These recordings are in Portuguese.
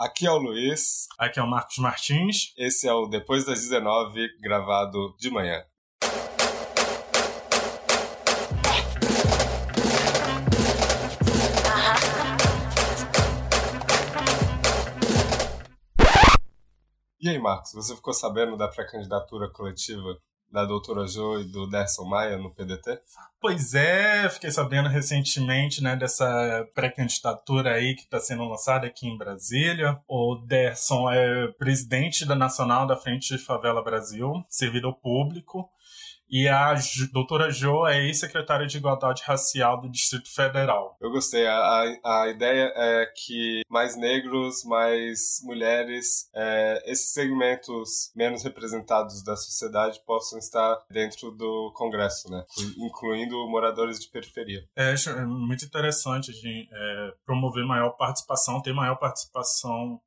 Aqui é o Luiz. Aqui é o Marcos Martins. Esse é o Depois das 19, gravado de manhã. E aí, Marcos, você ficou sabendo da pré-candidatura coletiva da doutora Jo e do Derson Maia no PDT? Pois é, fiquei sabendo recentemente né, dessa pré-candidatura aí que está sendo lançada aqui em Brasília. O Derson é presidente da Nacional da Frente de Favela Brasil, servidor público. E a doutora Jo é ex-secretária de Igualdade Racial do Distrito Federal. Eu gostei. A, a ideia é que mais negros, mais mulheres, é, esses segmentos menos representados da sociedade possam estar dentro do Congresso, né? Incluindo moradores de periferia. É, é muito interessante de é, promover maior participação, ter maior participação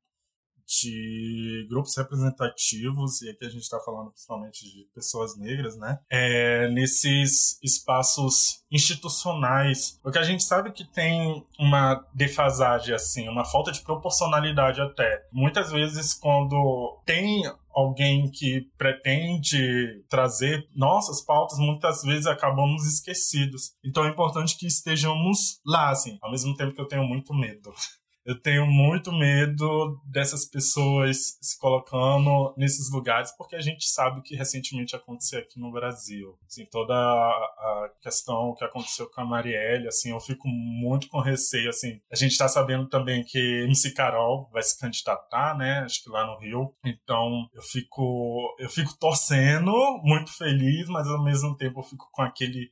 de grupos representativos, e aqui a gente está falando principalmente de pessoas negras, né? É, nesses espaços institucionais. Porque a gente sabe que tem uma defasagem, assim, uma falta de proporcionalidade até. Muitas vezes, quando tem alguém que pretende trazer nossas pautas, muitas vezes acabamos esquecidos. Então é importante que estejamos lá, assim, ao mesmo tempo que eu tenho muito medo eu tenho muito medo dessas pessoas se colocando nesses lugares, porque a gente sabe o que recentemente aconteceu aqui no Brasil. Assim, toda a questão que aconteceu com a Marielle, assim, eu fico muito com receio, assim. A gente está sabendo também que MC Carol vai se candidatar, né? Acho que lá no Rio. Então, eu fico eu fico torcendo, muito feliz, mas ao mesmo tempo eu fico com aquele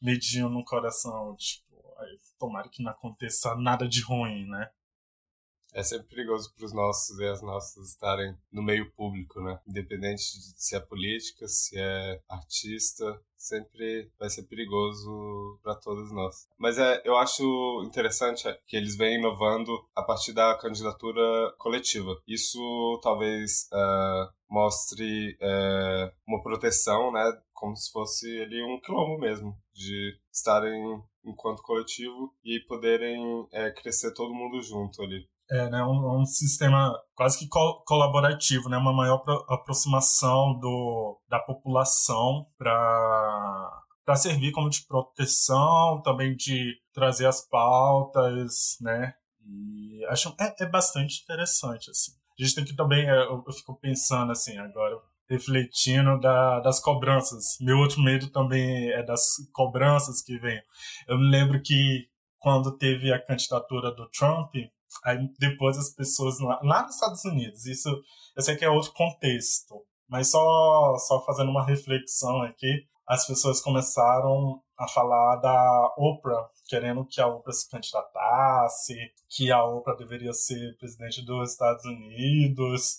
medinho no coração, tipo, tomara que não aconteça nada de ruim, né? É sempre perigoso para os nossos e as nossas estarem no meio público, né? Independente de se é política, se é artista, sempre vai ser perigoso para todos nós. Mas é, eu acho interessante que eles vêm inovando a partir da candidatura coletiva. Isso talvez uh, mostre uh, uma proteção, né? Como se fosse ali um quilombo mesmo, de estarem enquanto coletivo e poderem é, crescer todo mundo junto ali é, né, um, um, sistema quase que co colaborativo, né, uma maior aproximação do, da população para para servir como de proteção, também de trazer as pautas, né? E acho é, é bastante interessante assim. A gente tem que também é, eu, eu fico pensando assim agora refletindo da, das cobranças. Meu outro medo também é das cobranças que vêm. Eu me lembro que quando teve a candidatura do Trump, Aí depois as pessoas lá, lá nos Estados Unidos, isso eu sei que é outro contexto, mas só, só fazendo uma reflexão aqui, as pessoas começaram a falar da Oprah, querendo que a Oprah se candidatasse, que a Oprah deveria ser presidente dos Estados Unidos.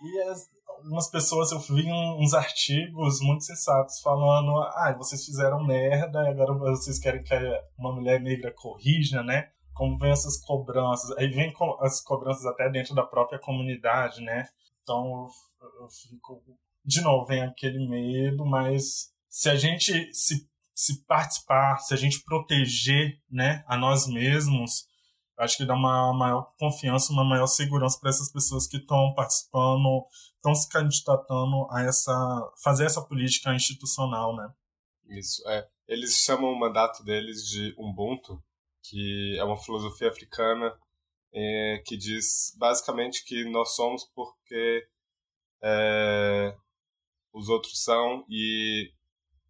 E as, algumas pessoas, eu vi uns artigos muito sensatos falando: ah, vocês fizeram merda e agora vocês querem que uma mulher negra corrija, né? como vem essas cobranças, aí vem as cobranças até dentro da própria comunidade, né? Então eu, fico, de novo, vem aquele medo, mas se a gente se, se participar, se a gente proteger, né, a nós mesmos, acho que dá uma maior confiança, uma maior segurança para essas pessoas que estão participando, estão se candidatando a essa, fazer essa política institucional, né? Isso, é. Eles chamam o mandato deles de Ubuntu, que é uma filosofia africana é, que diz basicamente que nós somos porque é, os outros são e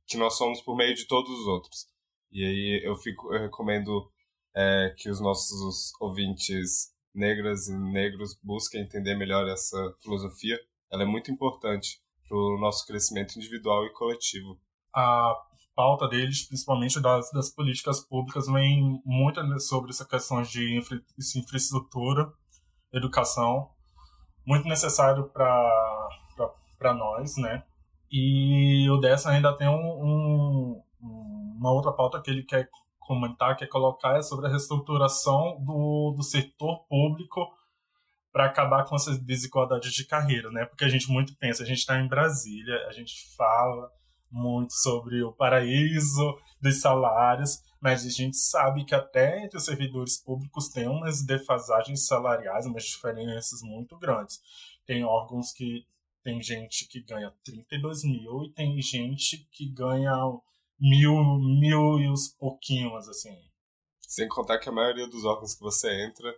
que nós somos por meio de todos os outros. E aí eu fico eu recomendo é, que os nossos ouvintes negras e negros busquem entender melhor essa filosofia. Ela é muito importante para o nosso crescimento individual e coletivo. A pauta deles, principalmente das, das políticas públicas, vem muito sobre essa questão de infra, infraestrutura, educação, muito necessário para nós, né? E o dessa ainda tem um, um, uma outra pauta que ele quer comentar, que é colocar é sobre a reestruturação do, do setor público para acabar com essas desigualdades de carreira, né? Porque a gente muito pensa, a gente está em Brasília, a gente fala muito sobre o paraíso dos salários, mas a gente sabe que até entre os servidores públicos tem umas defasagens salariais, umas diferenças muito grandes. Tem órgãos que tem gente que ganha 32 mil e tem gente que ganha mil, mil e os pouquinhos, assim. Sem contar que a maioria dos órgãos que você entra,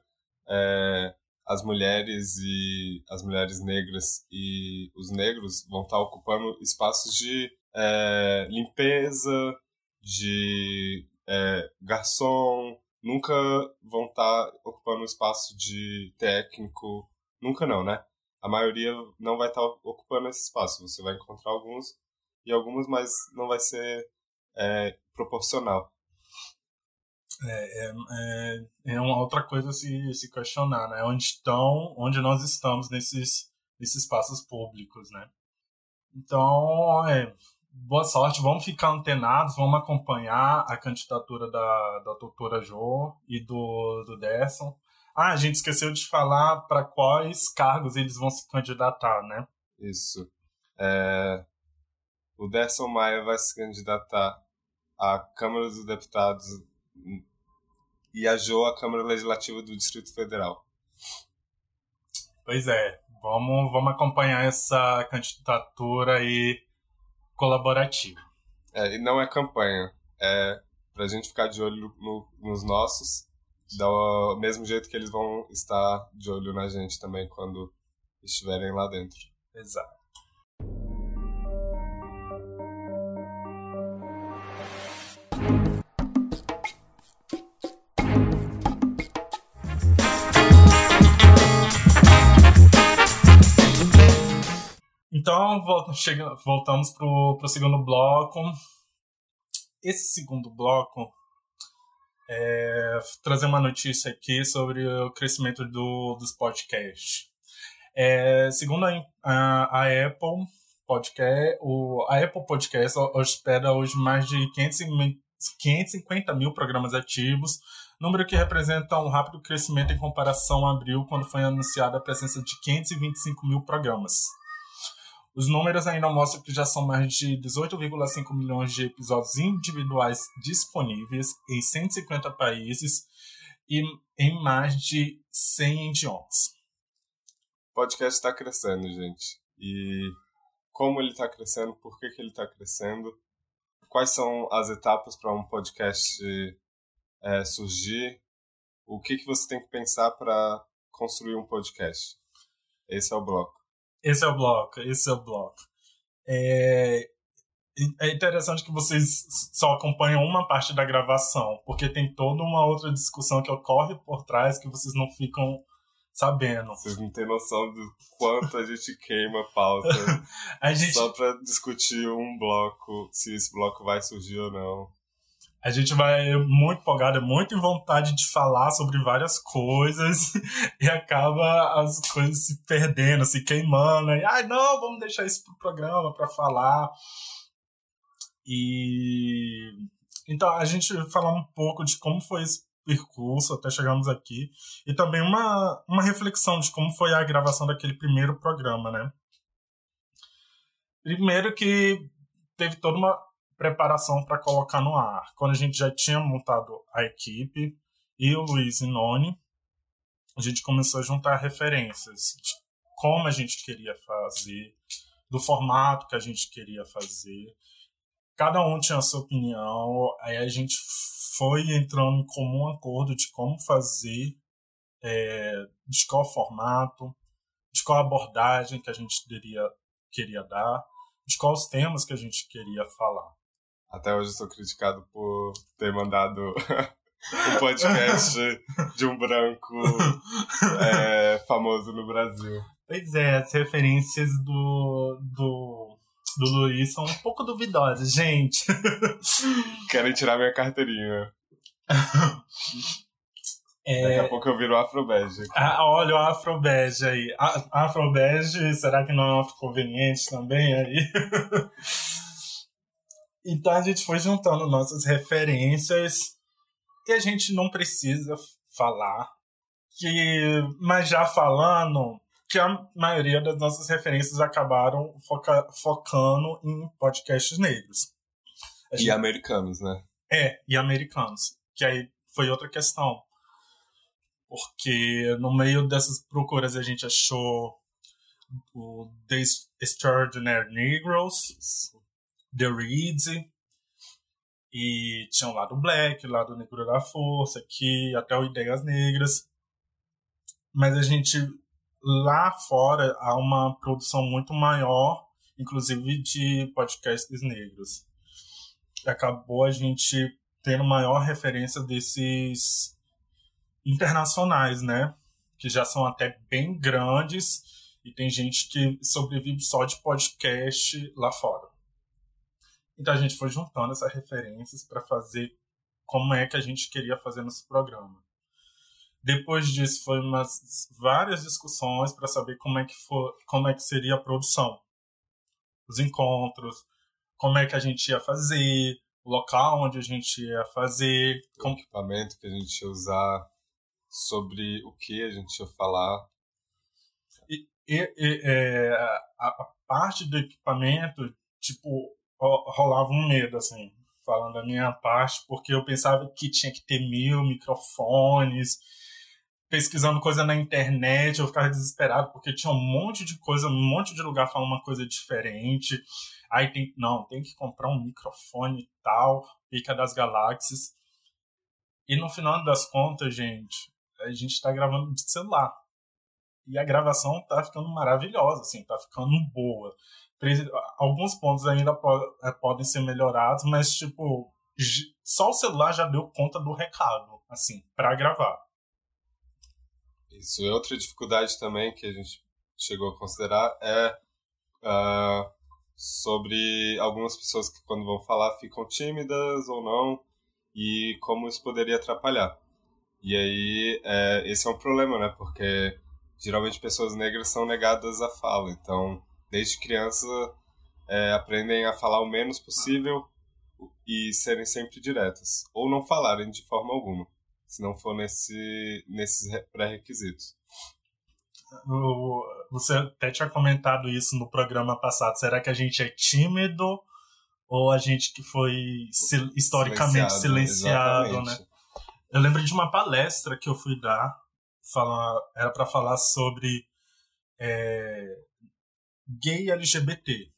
é, as mulheres e as mulheres negras e os negros vão estar ocupando espaços de é, limpeza, de é, garçom, nunca vão estar ocupando espaço de técnico, nunca não, né? A maioria não vai estar ocupando esse espaço. Você vai encontrar alguns e alguns, mas não vai ser é, proporcional. É, é, é, é, uma outra coisa se, se questionar, né? Onde estão, onde nós estamos nesses, nesses espaços públicos, né? Então, é, boa sorte, vamos ficar antenados, vamos acompanhar a candidatura da, da doutora Jo e do, do Derson. Ah, a gente esqueceu de falar para quais cargos eles vão se candidatar, né? Isso. É, o Derson Maia vai se candidatar à Câmara dos Deputados e a Jo à Câmara Legislativa do Distrito Federal. Pois é, vamos, vamos acompanhar essa candidatura aí colaborativa. É, e não é campanha, é pra gente ficar de olho no, nos nossos, do mesmo jeito que eles vão estar de olho na gente também quando estiverem lá dentro. Exato. Então, voltamos para o segundo bloco. Esse segundo bloco é trazer uma notícia aqui sobre o crescimento do, dos podcasts. É, segundo a, a, a, Apple Podcast, o, a Apple Podcast hospeda hoje mais de 550, 550 mil programas ativos, número que representa um rápido crescimento em comparação a abril, quando foi anunciada a presença de 525 mil programas. Os números ainda mostram que já são mais de 18,5 milhões de episódios individuais disponíveis em 150 países e em mais de 100 idiomas. O podcast está crescendo, gente. E como ele está crescendo, por que, que ele está crescendo, quais são as etapas para um podcast é, surgir, o que, que você tem que pensar para construir um podcast. Esse é o bloco. Esse é o bloco, esse é o bloco. É, é interessante que vocês só acompanham uma parte da gravação, porque tem toda uma outra discussão que ocorre por trás que vocês não ficam sabendo. Vocês não têm noção do quanto a gente queima a pauta a gente... só pra discutir um bloco, se esse bloco vai surgir ou não a gente vai muito empolgado, muito em vontade de falar sobre várias coisas e acaba as coisas se perdendo, se queimando. E, ai, ah, não, vamos deixar isso pro programa para falar. E então a gente vai falar um pouco de como foi esse percurso até chegarmos aqui e também uma, uma reflexão de como foi a gravação daquele primeiro programa, né? Primeiro que teve toda uma preparação para colocar no ar. Quando a gente já tinha montado a equipe e o Luiz e Noni, a gente começou a juntar referências de como a gente queria fazer, do formato que a gente queria fazer. Cada um tinha a sua opinião, aí a gente foi entrando em comum acordo de como fazer, é, de qual formato, de qual abordagem que a gente queria, queria dar, de quais temas que a gente queria falar. Até hoje eu sou criticado por ter mandado um podcast de um branco é, famoso no Brasil. Pois é, as referências do, do, do Luiz são um pouco duvidosas, gente. Querem tirar minha carteirinha. É... Daqui a pouco eu viro afrobege. Ah, olha o afrobege aí. afrobege, será que não é afroconveniente também aí? Então a gente foi juntando nossas referências e a gente não precisa falar que, mas já falando que a maioria das nossas referências acabaram foca, focando em podcasts negros. Gente, e americanos, né? É, e americanos. Que aí foi outra questão. Porque no meio dessas procuras a gente achou o The Extraordinary Negroes, The Reeds, e tinha o lado black, o lado negro da força, aqui até o Ideias Negras. Mas a gente, lá fora, há uma produção muito maior, inclusive de podcasts negros. Acabou a gente tendo maior referência desses internacionais, né? Que já são até bem grandes e tem gente que sobrevive só de podcast lá fora. Então a gente foi juntando essas referências para fazer como é que a gente queria fazer nesse programa. Depois disso foi umas várias discussões para saber como é que for, como é que seria a produção, os encontros, como é que a gente ia fazer, o local onde a gente ia fazer, o equipamento que a gente ia usar, sobre o que a gente ia falar. E, e, e é, a, a, parte do equipamento, tipo, rolava um medo, assim, falando da minha parte, porque eu pensava que tinha que ter mil microfones, pesquisando coisa na internet, eu ficava desesperado, porque tinha um monte de coisa, um monte de lugar falando uma coisa diferente. Aí tem, não, tem que comprar um microfone tal, pica das galáxias. E no final das contas, gente, a gente está gravando de celular. E a gravação tá ficando maravilhosa, assim, tá ficando boa. Alguns pontos ainda é, podem ser melhorados, mas, tipo, só o celular já deu conta do recado, assim, para gravar. Isso é outra dificuldade também que a gente chegou a considerar é uh, sobre algumas pessoas que quando vão falar ficam tímidas ou não e como isso poderia atrapalhar. E aí é, esse é um problema, né? Porque geralmente pessoas negras são negadas à fala. Então, desde criança é, aprendem a falar o menos possível e serem sempre diretas ou não falarem de forma alguma, se não for nesse nesses pré-requisitos você até tinha comentado isso no programa passado. Será que a gente é tímido ou a gente que foi historicamente silenciado, silenciado né? Eu lembro de uma palestra que eu fui dar, falar, era para falar sobre é, gay LGBT.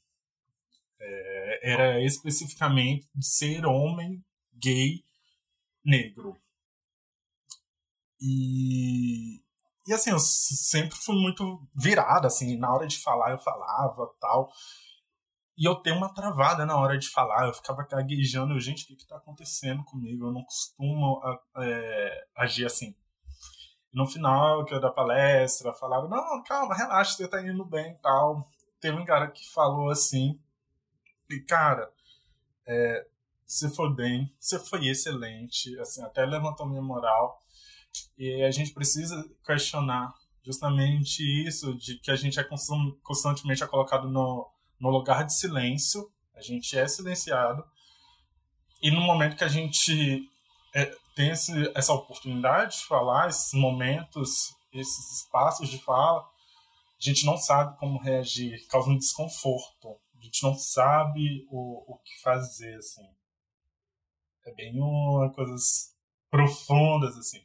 É, era especificamente ser homem gay negro. E e assim, eu sempre fui muito virado, assim, na hora de falar eu falava tal. E eu tenho uma travada na hora de falar, eu ficava gaguejando, eu, gente, o que que tá acontecendo comigo? Eu não costumo é, agir assim. No final que eu da palestra, falaram, não, calma, relaxa, você tá indo bem e tal. Teve um cara que falou assim, e cara, é, você foi bem, você foi excelente, assim, até levantou minha moral. E a gente precisa questionar justamente isso, de que a gente é constantemente é colocado no, no lugar de silêncio, a gente é silenciado, e no momento que a gente é, tem esse, essa oportunidade de falar, esses momentos, esses espaços de fala, a gente não sabe como reagir, causa um desconforto, a gente não sabe o, o que fazer, assim. É bem uma coisas profundas, assim.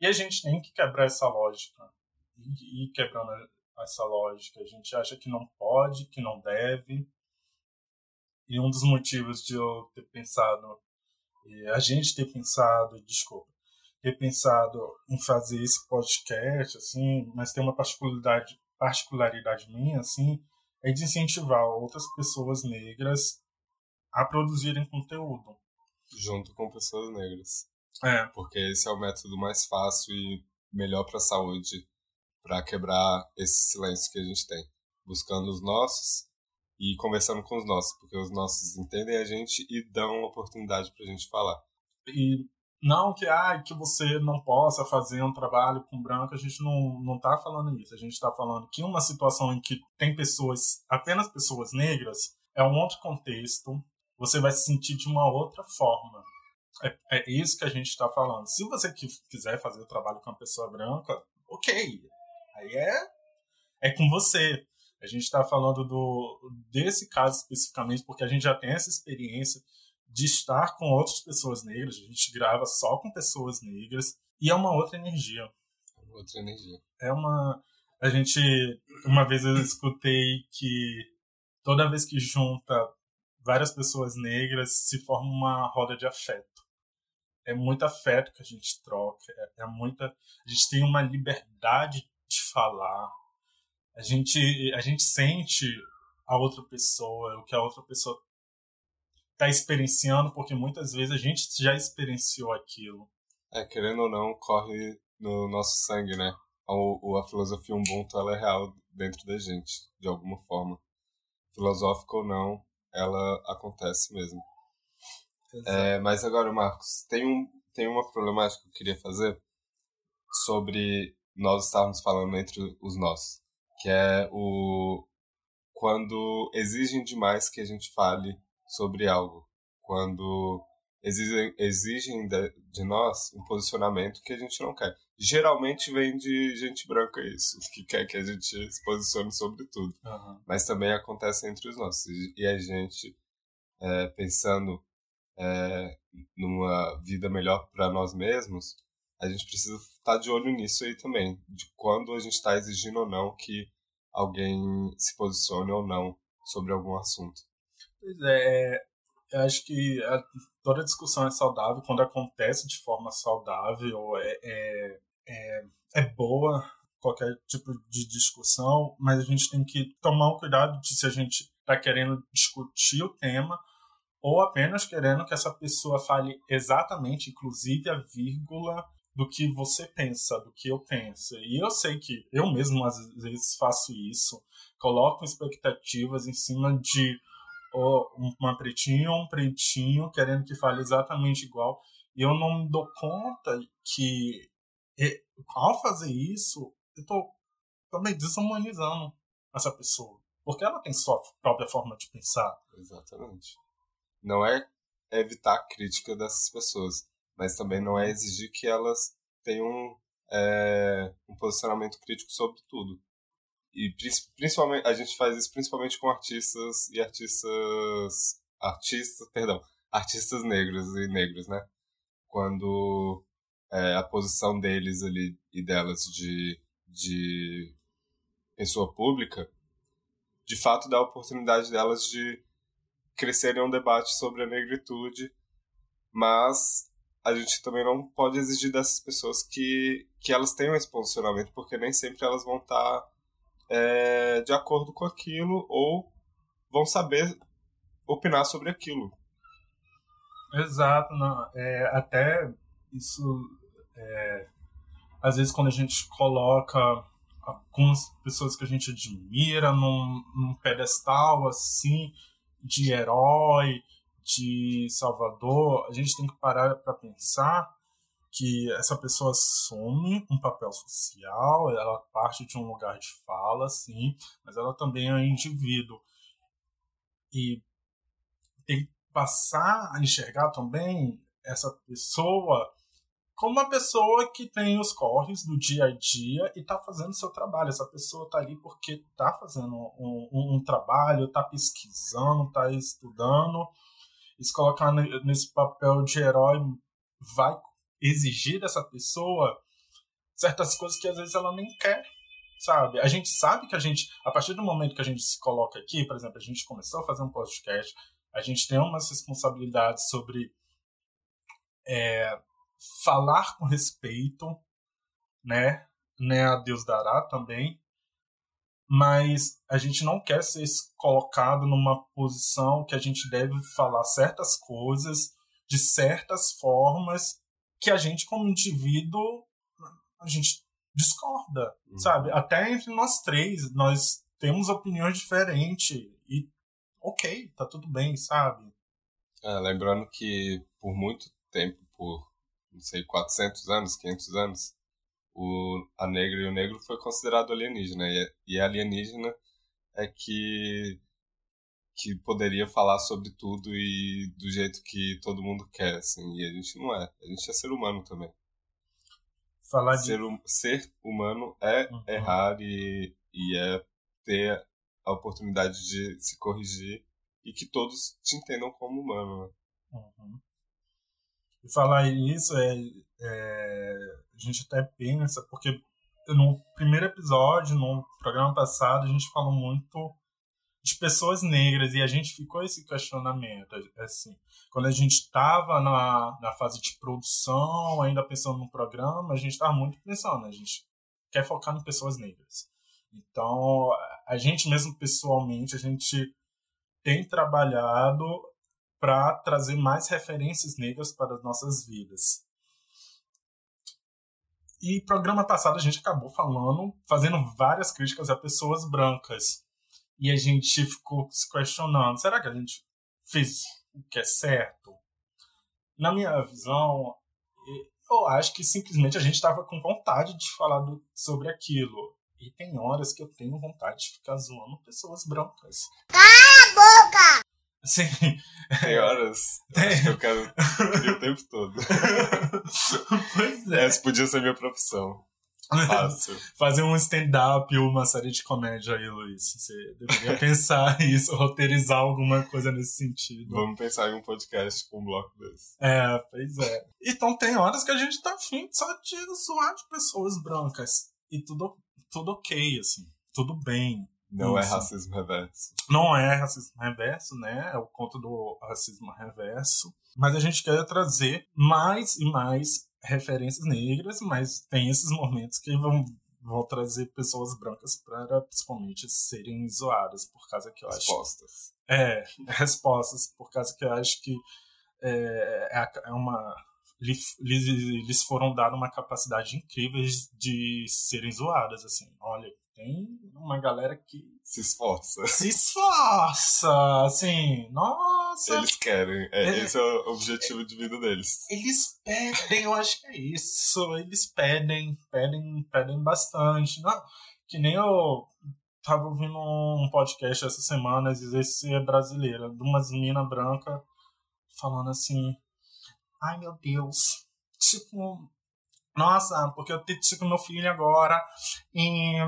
E a gente tem que quebrar essa lógica. E ir quebrando essa lógica. A gente acha que não pode, que não deve. E um dos motivos de eu ter pensado, a gente ter pensado, desculpa, ter pensado em fazer esse podcast, assim, mas tem uma particularidade, particularidade minha, assim, é de incentivar outras pessoas negras a produzirem conteúdo. Junto com pessoas negras. É. Porque esse é o método mais fácil e melhor para a saúde, para quebrar esse silêncio que a gente tem. Buscando os nossos e conversando com os nossos, porque os nossos entendem a gente e dão oportunidade para a gente falar. E não que, ah, que você não possa fazer um trabalho com branco, a gente não, não tá falando isso. A gente está falando que uma situação em que tem pessoas, apenas pessoas negras, é um outro contexto, você vai se sentir de uma outra forma. É, é isso que a gente está falando. Se você quiser fazer o trabalho com uma pessoa branca, ok. Aí é, é com você. A gente está falando do, desse caso especificamente porque a gente já tem essa experiência de estar com outras pessoas negras. A gente grava só com pessoas negras e é uma outra energia. Outra energia. É uma. A gente. Uma vez eu escutei que toda vez que junta várias pessoas negras se forma uma roda de afeto. É muito afeto que a gente troca, é, é muita. A gente tem uma liberdade de falar. A gente, a gente sente a outra pessoa, o que a outra pessoa está experienciando, porque muitas vezes a gente já experienciou aquilo. É, querendo ou não, corre no nosso sangue, né? A, a filosofia Ubuntu, ela é real dentro da gente, de alguma forma. Filosófica ou não, ela acontece mesmo. É, mas agora, Marcos, tem, um, tem uma problemática que eu queria fazer sobre nós estarmos falando entre os nós, que é o quando exigem demais que a gente fale sobre algo, quando exigem, exigem de, de, nós um posicionamento que a gente não quer. Geralmente vem de gente branca isso, que quer que a gente se posicione sobre tudo. Uhum. Mas também acontece entre os nossos. E a gente, é, pensando é, numa vida melhor para nós mesmos, a gente precisa estar tá de olho nisso aí também, de quando a gente está exigindo ou não que alguém se posicione ou não sobre algum assunto. Pois é, é eu acho que a, toda discussão é saudável quando acontece de forma saudável, é, é, é, é boa qualquer tipo de discussão, mas a gente tem que tomar um cuidado de se a gente está querendo discutir o tema ou apenas querendo que essa pessoa fale exatamente, inclusive a vírgula do que você pensa, do que eu penso. E eu sei que eu mesmo às vezes faço isso, coloco expectativas em cima de oh, uma pretinha ou um pretinho querendo que fale exatamente igual. E eu não me dou conta que ao fazer isso, eu estou também desumanizando essa pessoa. Porque ela tem sua própria forma de pensar. Exatamente não é evitar a crítica dessas pessoas, mas também não é exigir que elas tenham é, um posicionamento crítico sobre tudo. E principalmente a gente faz isso principalmente com artistas e artistas artistas, perdão, artistas negros e negros, né? Quando é, a posição deles ali e delas de, de pessoa pública, de fato dá a oportunidade delas de crescerem um debate sobre a negritude, mas a gente também não pode exigir dessas pessoas que, que elas tenham esse posicionamento, porque nem sempre elas vão estar é, de acordo com aquilo ou vão saber opinar sobre aquilo. Exato, não, é, até isso, é, às vezes quando a gente coloca algumas pessoas que a gente admira num, num pedestal assim, de herói, de salvador, a gente tem que parar para pensar que essa pessoa assume um papel social, ela parte de um lugar de fala, sim, mas ela também é um indivíduo. E tem que passar a enxergar também essa pessoa como uma pessoa que tem os corres do dia a dia e está fazendo seu trabalho. Essa pessoa está ali porque está fazendo um, um, um trabalho, está pesquisando, está estudando. Se colocar nesse papel de herói vai exigir dessa pessoa certas coisas que às vezes ela nem quer, sabe? A gente sabe que a gente, a partir do momento que a gente se coloca aqui, por exemplo, a gente começou a fazer um podcast, a gente tem umas responsabilidades sobre é, falar com respeito, né? né? A Deus dará também. Mas a gente não quer ser colocado numa posição que a gente deve falar certas coisas de certas formas que a gente, como indivíduo, a gente discorda, uhum. sabe? Até entre nós três, nós temos opiniões diferentes e ok, tá tudo bem, sabe? É, lembrando que por muito tempo, por não sei, 400 anos, 500 anos, o, a negra e o negro foi considerado alienígena. E, e alienígena é que, que poderia falar sobre tudo e do jeito que todo mundo quer, assim. E a gente não é. A gente é ser humano também. Falar ser, de... ser humano é uhum. errar e, e é ter a oportunidade de se corrigir e que todos te entendam como humano. Né? Uhum. E falar isso, é, é, a gente até pensa, porque no primeiro episódio, no programa passado, a gente falou muito de pessoas negras e a gente ficou esse questionamento assim. Quando a gente estava na, na fase de produção ainda pensando no programa a gente estava muito pensando a gente quer focar em pessoas negras. Então a gente mesmo pessoalmente a gente tem trabalhado para trazer mais referências negras para as nossas vidas e programa passado a gente acabou falando fazendo várias críticas a pessoas brancas e a gente ficou se questionando: será que a gente fez o que é certo? Na minha visão, eu acho que simplesmente a gente estava com vontade de falar do, sobre aquilo. E tem horas que eu tenho vontade de ficar zoando pessoas brancas. Cala a boca! Sim. Tem horas tem. Acho que eu quero o tempo todo. pois é. Essa podia ser minha profissão. Fácil. Fazer um stand-up ou uma série de comédia aí, Luiz. Você deveria pensar isso, roteirizar alguma coisa nesse sentido. Vamos pensar em um podcast com um bloco desse. É, pois é. Então tem horas que a gente tá afim só de zoar de pessoas brancas. E tudo, tudo ok, assim. Tudo bem. Não é isso. é racismo reverso. Não é racismo reverso, né? É o conto do racismo reverso. Mas a gente quer trazer mais e mais referências negras, mas tem esses momentos que vão, vão trazer pessoas brancas para principalmente serem zoadas, por causa que eu acho. Respostas. É, respostas, por causa que eu acho que é, é, é uma. Eles foram dar uma capacidade incrível de serem zoadas, assim. Olha, tem uma galera que se esforça. Se esforça, assim, nossa. Eles querem, é, é, esse é o objetivo de vida deles. Eles pedem, eu acho que é isso. Eles pedem, pedem, pedem bastante. Não, que nem eu tava ouvindo um podcast essa semana, esse é brasileira, de umas minas brancas falando assim, ai meu Deus, tipo, nossa, porque eu tive meu filho agora e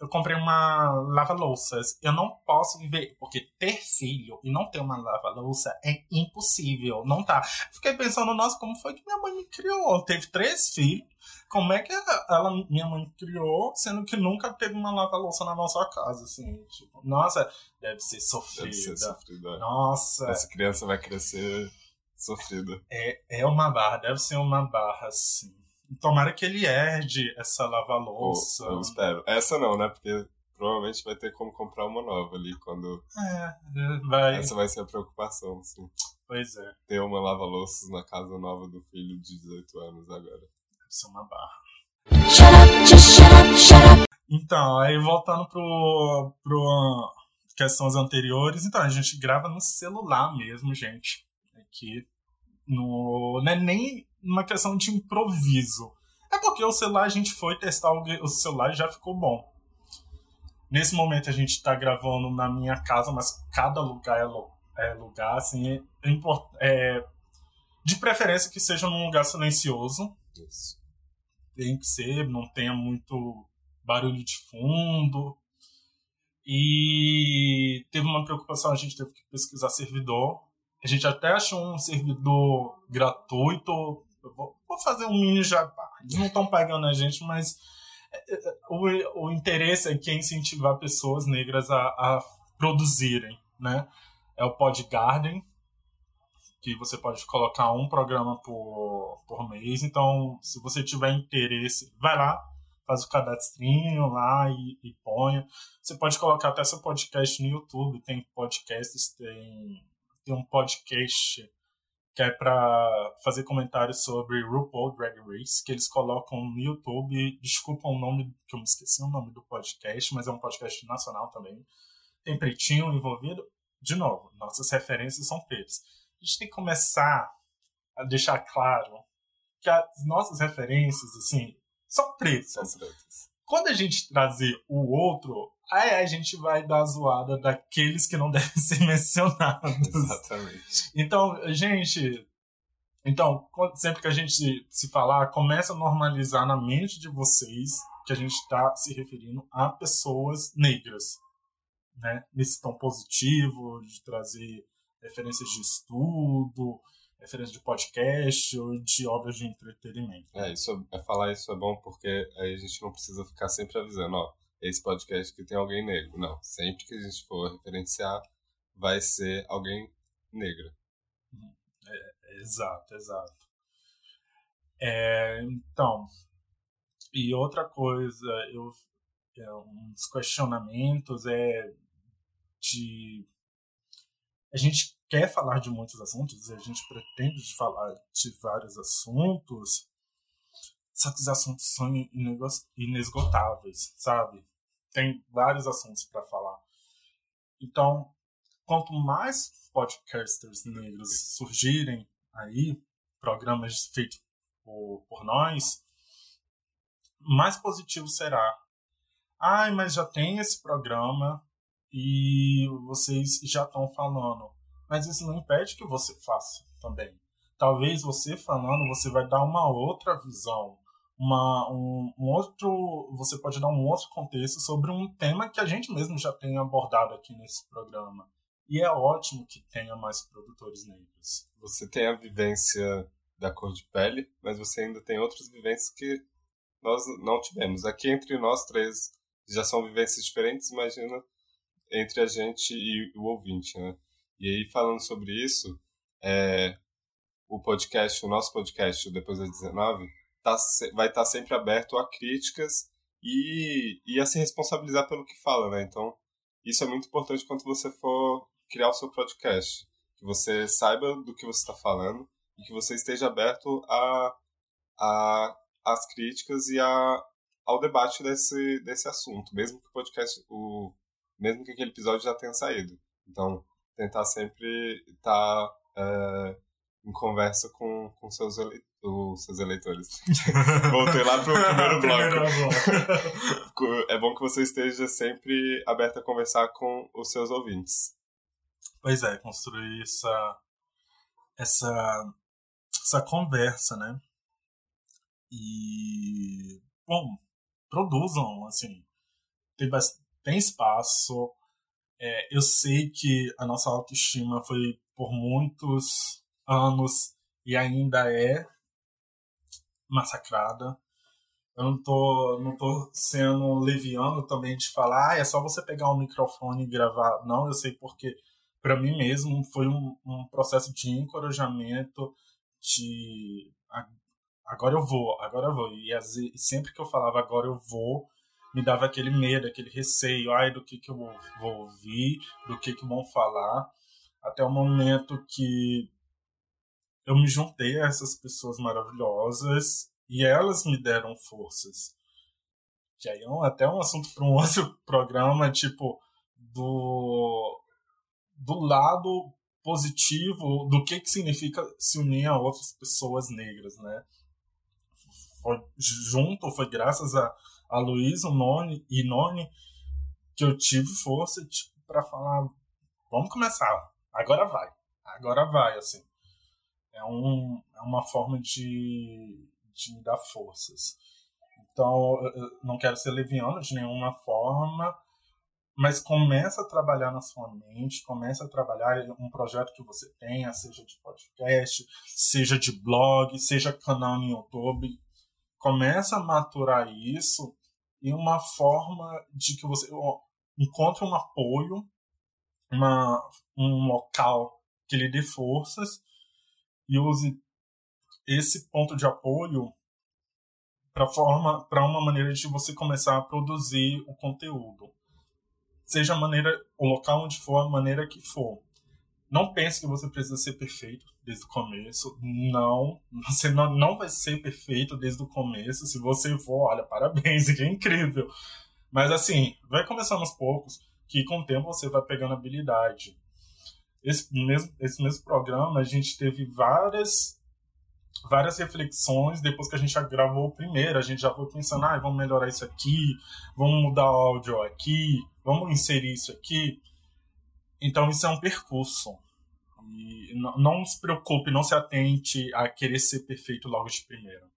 eu comprei uma lava-louças. Eu não posso viver, porque ter filho e não ter uma lava-louça é impossível, não tá. Fiquei pensando, nossa, como foi que minha mãe me criou? Teve três filhos, como é que ela, minha mãe criou, sendo que nunca teve uma lava-louça na nossa casa, assim, tipo, nossa, deve ser sofrida. Deve ser sofrida. Nossa. Essa criança vai crescer sofrida. É, é uma barra, deve ser uma barra, assim. Tomara que ele herde essa lava-louça. Eu espero. Essa não, né? Porque provavelmente vai ter como comprar uma nova ali quando. É, vai. Essa vai ser a preocupação, sim. Pois é. Ter uma lava-louças na casa nova do filho de 18 anos agora. Isso é uma barra. Shut up, just shut up, shut up. Então, aí voltando pro, pro questões anteriores, então a gente grava no celular mesmo, gente. Aqui no, não é nem uma questão de improviso. É porque o celular a gente foi testar o, celular e já ficou bom. Nesse momento a gente está gravando na minha casa, mas cada lugar é, é lugar, assim, é, é, de preferência que seja num lugar silencioso. Isso. Tem que ser, não tenha muito barulho de fundo. E teve uma preocupação, a gente teve que pesquisar servidor a gente até achou um servidor gratuito. Vou, vou, fazer um mini jabá. Eles não estão pagando a gente, mas é, é, o, o interesse aqui é incentivar pessoas negras a, a produzirem, né? É o Pod Garden, que você pode colocar um programa por, por mês. Então, se você tiver interesse, vai lá, faz o cadastrinho lá e, e ponha. Você pode colocar até seu podcast no YouTube, tem podcasts, tem tem um podcast que é para fazer comentários sobre RuPaul Drag Race, que eles colocam no YouTube. Desculpa o nome, que eu me esqueci o nome do podcast, mas é um podcast nacional também. Tem pretinho envolvido. De novo, nossas referências são pretas. A gente tem que começar a deixar claro que as nossas referências, assim, são pretas. São pretas. Quando a gente trazer o outro, aí a gente vai dar zoada daqueles que não devem ser mencionados. Exatamente. Então, gente. Então, sempre que a gente se falar, começa a normalizar na mente de vocês que a gente está se referindo a pessoas negras. Né? Nesse tom positivo, de trazer referências de estudo, referências de podcast ou de obras de entretenimento. É, isso é falar isso é bom porque aí a gente não precisa ficar sempre avisando, ó, esse podcast que tem alguém negro. Não, sempre que a gente for referenciar, vai ser alguém negra. É, exato, exato. É, então, e outra coisa, eu, é, dos questionamentos é de. A gente quer falar de muitos assuntos, a gente pretende falar de vários assuntos, só que os assuntos são inesgotáveis, sabe? Tem vários assuntos para falar. Então, quanto mais podcasters negros surgirem aí, programas feitos por, por nós, mais positivo será. Ai, mas já tem esse programa e vocês já estão falando. Mas isso não impede que você faça também. Talvez você falando, você vai dar uma outra visão, uma, um, um, outro, você pode dar um outro contexto sobre um tema que a gente mesmo já tem abordado aqui nesse programa. E é ótimo que tenha mais produtores negros. Você tem a vivência da cor de pele, mas você ainda tem outras vivências que nós não tivemos. Aqui entre nós três já são vivências diferentes, imagina entre a gente e o ouvinte, né? E aí, falando sobre isso, é, o podcast, o nosso podcast, Depois das 19, tá, vai estar tá sempre aberto a críticas e, e a se responsabilizar pelo que fala, né? Então, isso é muito importante quando você for criar o seu podcast. Que você saiba do que você está falando e que você esteja aberto a, a as críticas e a, ao debate desse, desse assunto, mesmo que o podcast, o, mesmo que aquele episódio já tenha saído. Então, tentar sempre estar tá, é, em conversa com, com seus, os seus eleitores. Voltei lá para o primeiro bloco. é bom que você esteja sempre aberto a conversar com os seus ouvintes. Pois é, construir essa, essa, essa conversa, né? E, bom, produzam, assim, tem, tem espaço. É, eu sei que a nossa autoestima foi por muitos anos e ainda é massacrada. Eu não tô, não tô sendo leviano também de falar, ah, é só você pegar um microfone e gravar. Não, eu sei porque, para mim mesmo, foi um, um processo de encorajamento, de agora eu vou, agora eu vou. E sempre que eu falava agora eu vou, me dava aquele medo, aquele receio, ai, do que, que eu vou ouvir, do que, que vão falar. Até o momento que eu me juntei a essas pessoas maravilhosas e elas me deram forças. Que aí é até um assunto para um outro programa, tipo, do, do lado positivo do que, que significa se unir a outras pessoas negras, né? foi junto, foi graças a, a Luiz, Noni e Noni que eu tive força tipo, para falar, vamos começar, agora vai, agora vai, assim. É, um, é uma forma de, de me dar forças. Então, não quero ser leviano de nenhuma forma, mas começa a trabalhar na sua mente, começa a trabalhar um projeto que você tenha, seja de podcast, seja de blog, seja canal no YouTube, começa a maturar isso e uma forma de que você encontre um apoio, uma, um local que lhe dê forças e use esse ponto de apoio para forma para uma maneira de você começar a produzir o conteúdo seja a maneira o local onde for a maneira que for não pense que você precisa ser perfeito desde o começo. Não, você não, não vai ser perfeito desde o começo. Se você for, olha, parabéns, que é incrível. Mas assim, vai começando aos poucos, que com o tempo você vai pegando habilidade. Esse mesmo, esse mesmo programa, a gente teve várias várias reflexões depois que a gente já gravou o primeiro. A gente já foi pensando, ah, vamos melhorar isso aqui, vamos mudar o áudio aqui, vamos inserir isso aqui. Então isso é um percurso. E não, não se preocupe, não se atente a querer ser perfeito logo de primeira.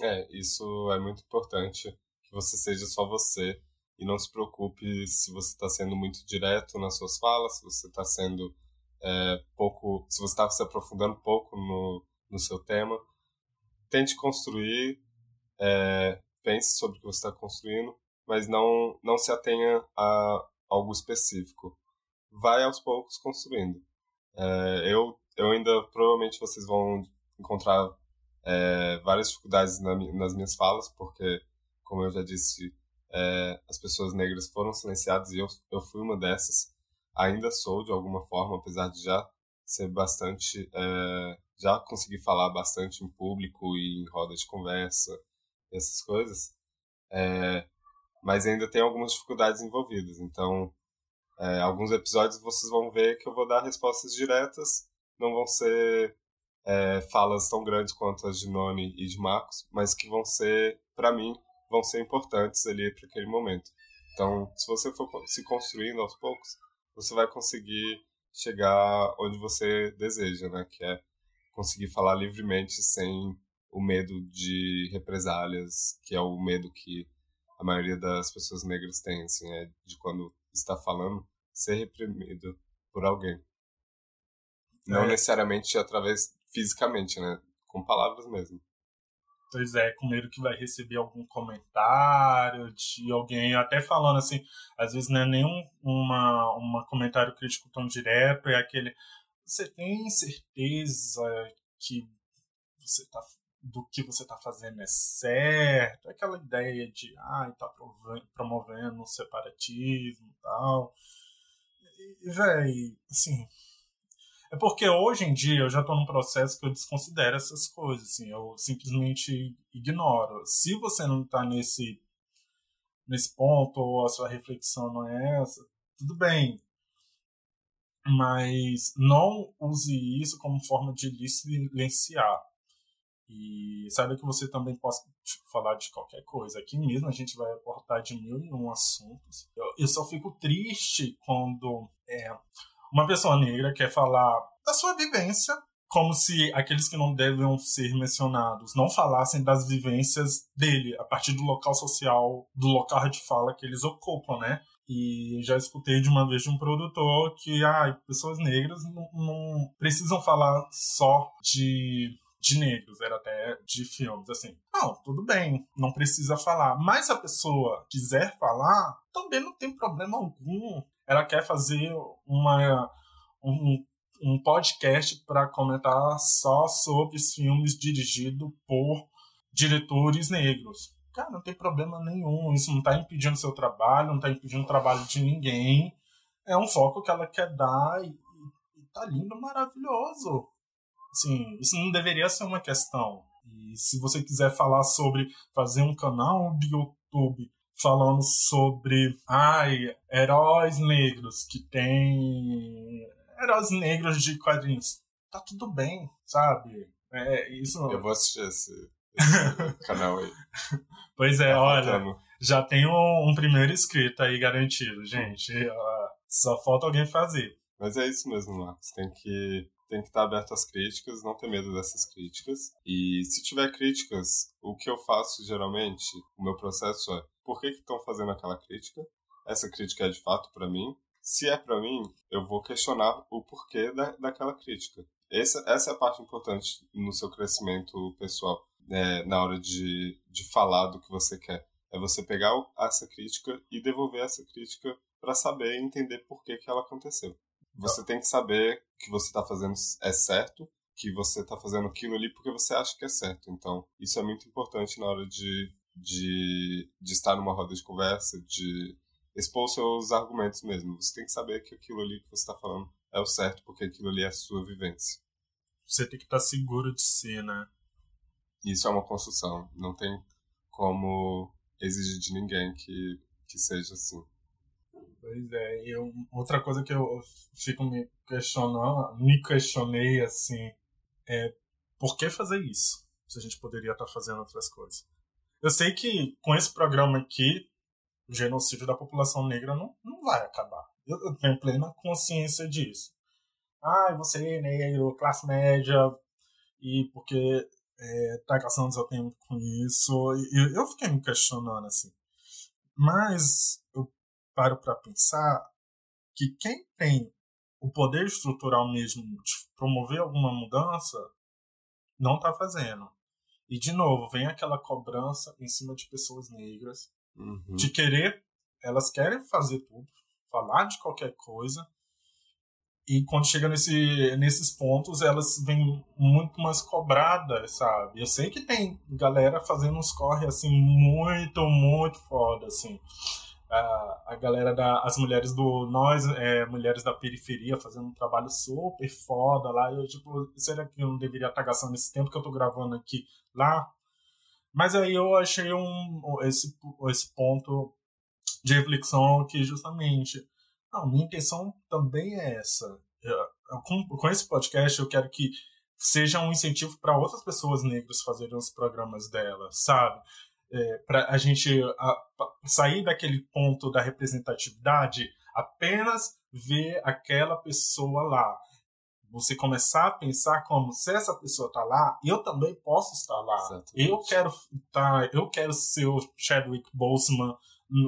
É, isso é muito importante, que você seja só você e não se preocupe se você está sendo muito direto nas suas falas, se você está sendo é, pouco, se você está se aprofundando pouco no, no seu tema, tente construir, é, pense sobre o que você está construindo, mas não, não se atenha a algo específico. Vai aos poucos construindo. É, eu, eu ainda, provavelmente vocês vão encontrar é, várias dificuldades na, nas minhas falas, porque, como eu já disse, é, as pessoas negras foram silenciadas e eu, eu fui uma dessas. Ainda sou, de alguma forma, apesar de já ser bastante. É, já conseguir falar bastante em público e em roda de conversa, essas coisas. É, mas ainda tem algumas dificuldades envolvidas. Então, é, alguns episódios vocês vão ver que eu vou dar respostas diretas, não vão ser é, falas tão grandes quanto as de Noni e de Marcos, mas que vão ser, para mim, vão ser importantes ali para aquele momento. Então, se você for se construindo aos poucos, você vai conseguir chegar onde você deseja, né? Que é conseguir falar livremente sem o medo de represálias, que é o medo que a maioria das pessoas negras tem, assim, é de quando está falando ser reprimido por alguém. Não é. necessariamente através fisicamente, né? Com palavras mesmo. Pois é, com medo que vai receber algum comentário de alguém, até falando assim, às vezes não é nenhum uma, uma comentário crítico tão direto, é aquele. Você tem certeza que você tá, do que você está fazendo é certo? Aquela ideia de, ah, está promovendo o separatismo e tal. E, velho, assim, é porque hoje em dia eu já estou num processo que eu desconsidero essas coisas, assim, eu simplesmente ignoro. Se você não está nesse nesse ponto ou a sua reflexão não é essa, tudo bem. Mas não use isso como forma de lhe silenciar. E saiba que você também pode falar de qualquer coisa. Aqui mesmo a gente vai abordar de mil e um assuntos. Eu, eu só fico triste quando é, uma pessoa negra quer falar da sua vivência, como se aqueles que não devem ser mencionados não falassem das vivências dele, a partir do local social, do local de fala que eles ocupam, né? E já escutei de uma vez de um produtor que ah, pessoas negras não, não precisam falar só de de negros, era até de filmes, assim. Não, tudo bem, não precisa falar. Mas se a pessoa quiser falar, também não tem problema algum ela quer fazer uma, um, um podcast para comentar só sobre filmes dirigidos por diretores negros. Cara, não tem problema nenhum. Isso não está impedindo seu trabalho, não está impedindo o trabalho de ninguém. É um foco que ela quer dar e, e tá lindo, maravilhoso. Assim, isso não deveria ser uma questão. E se você quiser falar sobre fazer um canal de YouTube falando sobre ai, heróis negros que tem heróis negros de quadrinhos. Tá tudo bem, sabe? É, isso Eu vou assistir esse, esse canal aí. Pois é, tá olha, faltando. já tem um, um, primeiro inscrito aí garantido, gente. Uh, só falta alguém fazer. Mas é isso mesmo, Marcos. Tem que tem que estar aberto às críticas, não ter medo dessas críticas. E se tiver críticas, o que eu faço geralmente, o meu processo é por que estão fazendo aquela crítica? Essa crítica é de fato para mim? Se é para mim, eu vou questionar o porquê da, daquela crítica. Essa, essa é a parte importante no seu crescimento pessoal, né, na hora de, de falar do que você quer. É você pegar essa crítica e devolver essa crítica para saber e entender por que, que ela aconteceu. Você tem que saber que você está fazendo é certo, que você está fazendo aquilo ali porque você acha que é certo. Então, isso é muito importante na hora de de, de estar numa roda de conversa, de expor seus argumentos mesmo. Você tem que saber que aquilo ali que você está falando é o certo, porque aquilo ali é a sua vivência. Você tem que estar seguro de si, né? Isso é uma construção. Não tem como exigir de ninguém que, que seja assim. Pois é, e eu, outra coisa que eu fico me questionando, me questionei assim, é por que fazer isso? Se a gente poderia estar fazendo outras coisas. Eu sei que com esse programa aqui, o genocídio da população negra não, não vai acabar. Eu, eu tenho plena consciência disso. Ah, você é negro, classe média, e porque é, tá gastando seu tempo com isso. E eu fiquei me questionando assim. Mas eu paro para pensar que quem tem o poder estrutural mesmo de promover alguma mudança não está fazendo. E, de novo, vem aquela cobrança em cima de pessoas negras, Uhum. de querer, elas querem fazer tudo, falar de qualquer coisa, e quando chega nesse, nesses pontos, elas vêm muito mais cobradas, sabe? Eu sei que tem galera fazendo uns corre, assim, muito, muito foda, assim. A, a galera da as mulheres do nós é, mulheres da periferia fazendo um trabalho super foda lá. Eu tipo será que eu não deveria estar gastando esse tempo que eu tô gravando aqui lá? Mas aí eu achei um esse esse ponto de reflexão que justamente não, minha intenção também é essa. Eu, com, com esse podcast eu quero que seja um incentivo para outras pessoas negras fazerem os programas delas sabe é, para a gente a, sair daquele ponto da representatividade, apenas ver aquela pessoa lá. Você começar a pensar como se essa pessoa está lá, eu também posso estar lá. Exatamente. Eu quero tá, eu quero ser o Chadwick Boseman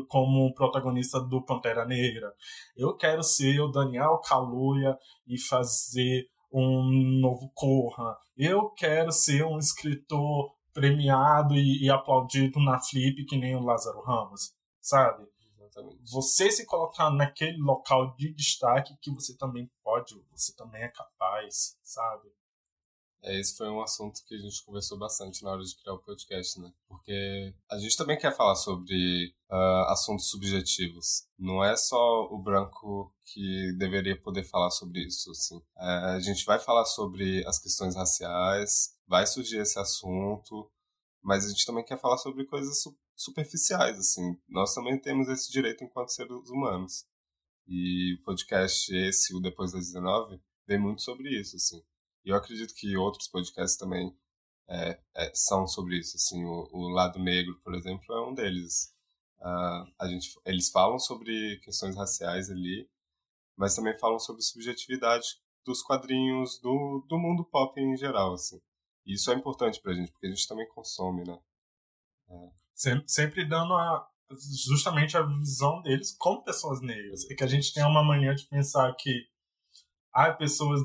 como protagonista do Pantera Negra. Eu quero ser o Daniel Kaluuya e fazer um novo Corra. Eu quero ser um escritor premiado e, e, aplaudido na Flip que nem o Lázaro Ramos, sabe? Exatamente. Você se colocar naquele local de destaque que você também pode, você também é capaz, sabe? É, esse foi um assunto que a gente conversou bastante na hora de criar o podcast, né? Porque a gente também quer falar sobre uh, assuntos subjetivos. Não é só o branco que deveria poder falar sobre isso, assim. Uh, a gente vai falar sobre as questões raciais, vai surgir esse assunto, mas a gente também quer falar sobre coisas su superficiais, assim. Nós também temos esse direito enquanto seres humanos. E o podcast esse, o Depois das 19, vem muito sobre isso, assim. E eu acredito que outros podcasts também é, é, são sobre isso, assim. O, o, Lado Negro, por exemplo, é um deles. Uh, a gente, eles falam sobre questões raciais ali, mas também falam sobre subjetividade dos quadrinhos, do, do mundo pop em geral, assim. E isso é importante pra gente, porque a gente também consome, né? É. Sempre, sempre dando a, justamente a visão deles como pessoas negras. E que a gente tem uma mania de pensar que ah, pessoas,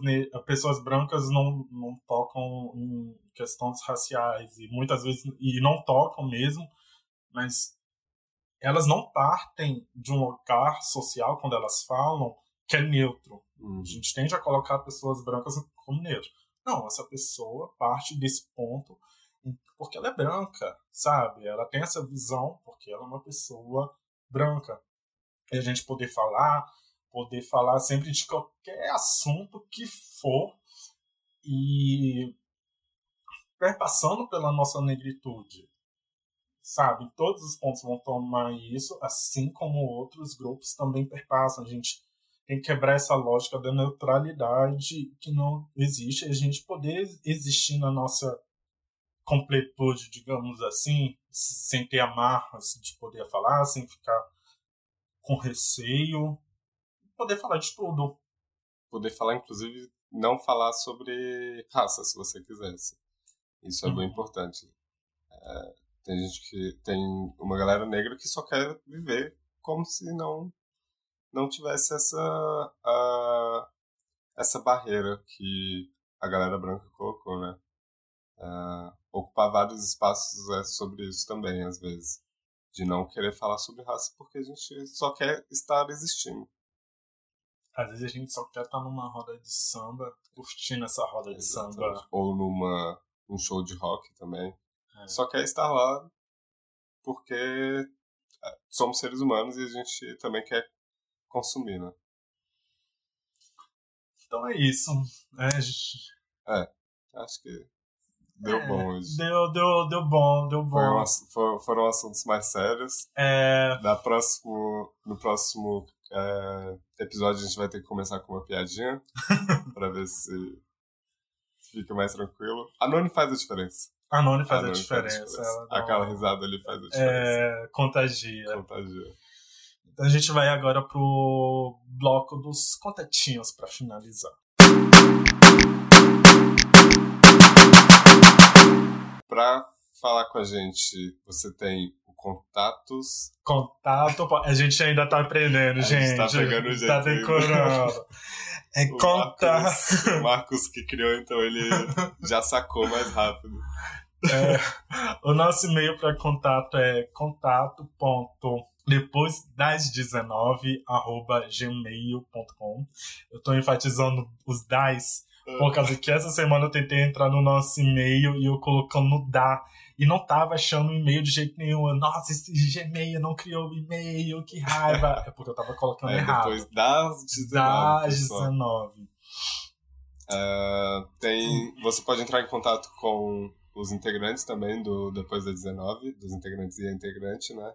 pessoas brancas não, não tocam em questões raciais e muitas vezes e não tocam mesmo, mas elas não partem de um lugar social quando elas falam que é neutro. Uhum. A gente tende a colocar pessoas brancas como neutro. Não, essa pessoa parte desse ponto porque ela é branca, sabe? Ela tem essa visão porque ela é uma pessoa branca. E a gente poder falar, poder falar sempre de qualquer assunto que for e perpassando pela nossa negritude, sabe? Todos os pontos vão tomar isso, assim como outros grupos também perpassam. A gente tem que quebrar essa lógica da neutralidade que não existe, a gente poder existir na nossa completude, digamos assim, sem ter amarras de poder falar, sem ficar com receio, poder falar de tudo. Poder falar, inclusive, não falar sobre raça, se você quisesse. Isso é Uhum. bem importante. É, tem gente que tem uma galera negra que só quer viver como se não não tivesse essa a, essa barreira que a galera branca colocou, né? Uh, ocupar vários espaços é sobre isso também, às vezes. De não querer falar sobre raça porque a gente só quer estar existindo. Às vezes a gente só quer estar numa roda de samba, curtindo essa roda de Exatamente. samba. Ou numa um show de rock também. É. Só quer estar lá porque é, somos seres humanos e a gente também quer consumir, né? Então é isso. É, gente... Acho que deu é, bom hoje. Deu, deu, deu bom, deu bom. ass- for- foram assuntos mais sérios. É, Da próximo, no próximo é, episódio a gente vai ter que começar com uma piadinha pra ver se fica mais tranquilo. A Noni faz a diferença. a Noni faz a Noni diferença. ela dá Aquela uma- risada ali faz a diferença. É, contagia. Contagia. Então a gente vai agora pro bloco dos contatinhos para finalizar. Pra falar com a gente, você tem contatos. Contato. A gente ainda tá aprendendo, A gente. gente tá pegando jeito Tá decorando. É O contato. Marcos, o Marcos que criou, então ele já sacou mais rápido. É, o nosso e-mail para contato é contato. Depois das 19, arroba gmail.com. Eu tô enfatizando os das, por causa que essa semana eu tentei entrar no nosso e-mail e eu colocando da. E não tava achando o e-mail de jeito nenhum. Nossa, esse Gmail não criou o e-mail, que raiva. É porque eu tava colocando É, errado. depois das 19. das pessoal. 19. Ah, tem, você pode entrar em contato com os integrantes também do Depois das 19, dos integrantes e a integrante, né?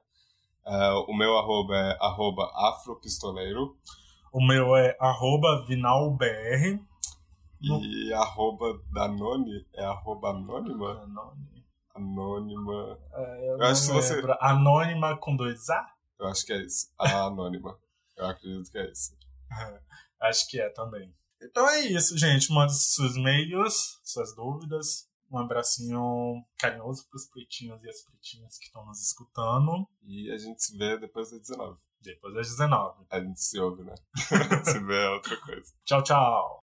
Ah, o meu arroba é arroba afropistoleiro O meu é arroba vinalbr. No- e arroba Danone é arroba anônima? Anônima. Anônima. É, eu Eu acho que você-. Anônima com dois A? Eu acho que é isso. A anônima. Eu acredito que é isso. Acho que é também. Então é isso, gente. Mande seus e-mails, suas dúvidas. Um abracinho carinhoso pros pretinhos e as pretinhas que estão nos escutando. E a gente se vê depois das 19. Depois das 19. A gente se ouve, né? se vê é outra coisa. Tchau, tchau.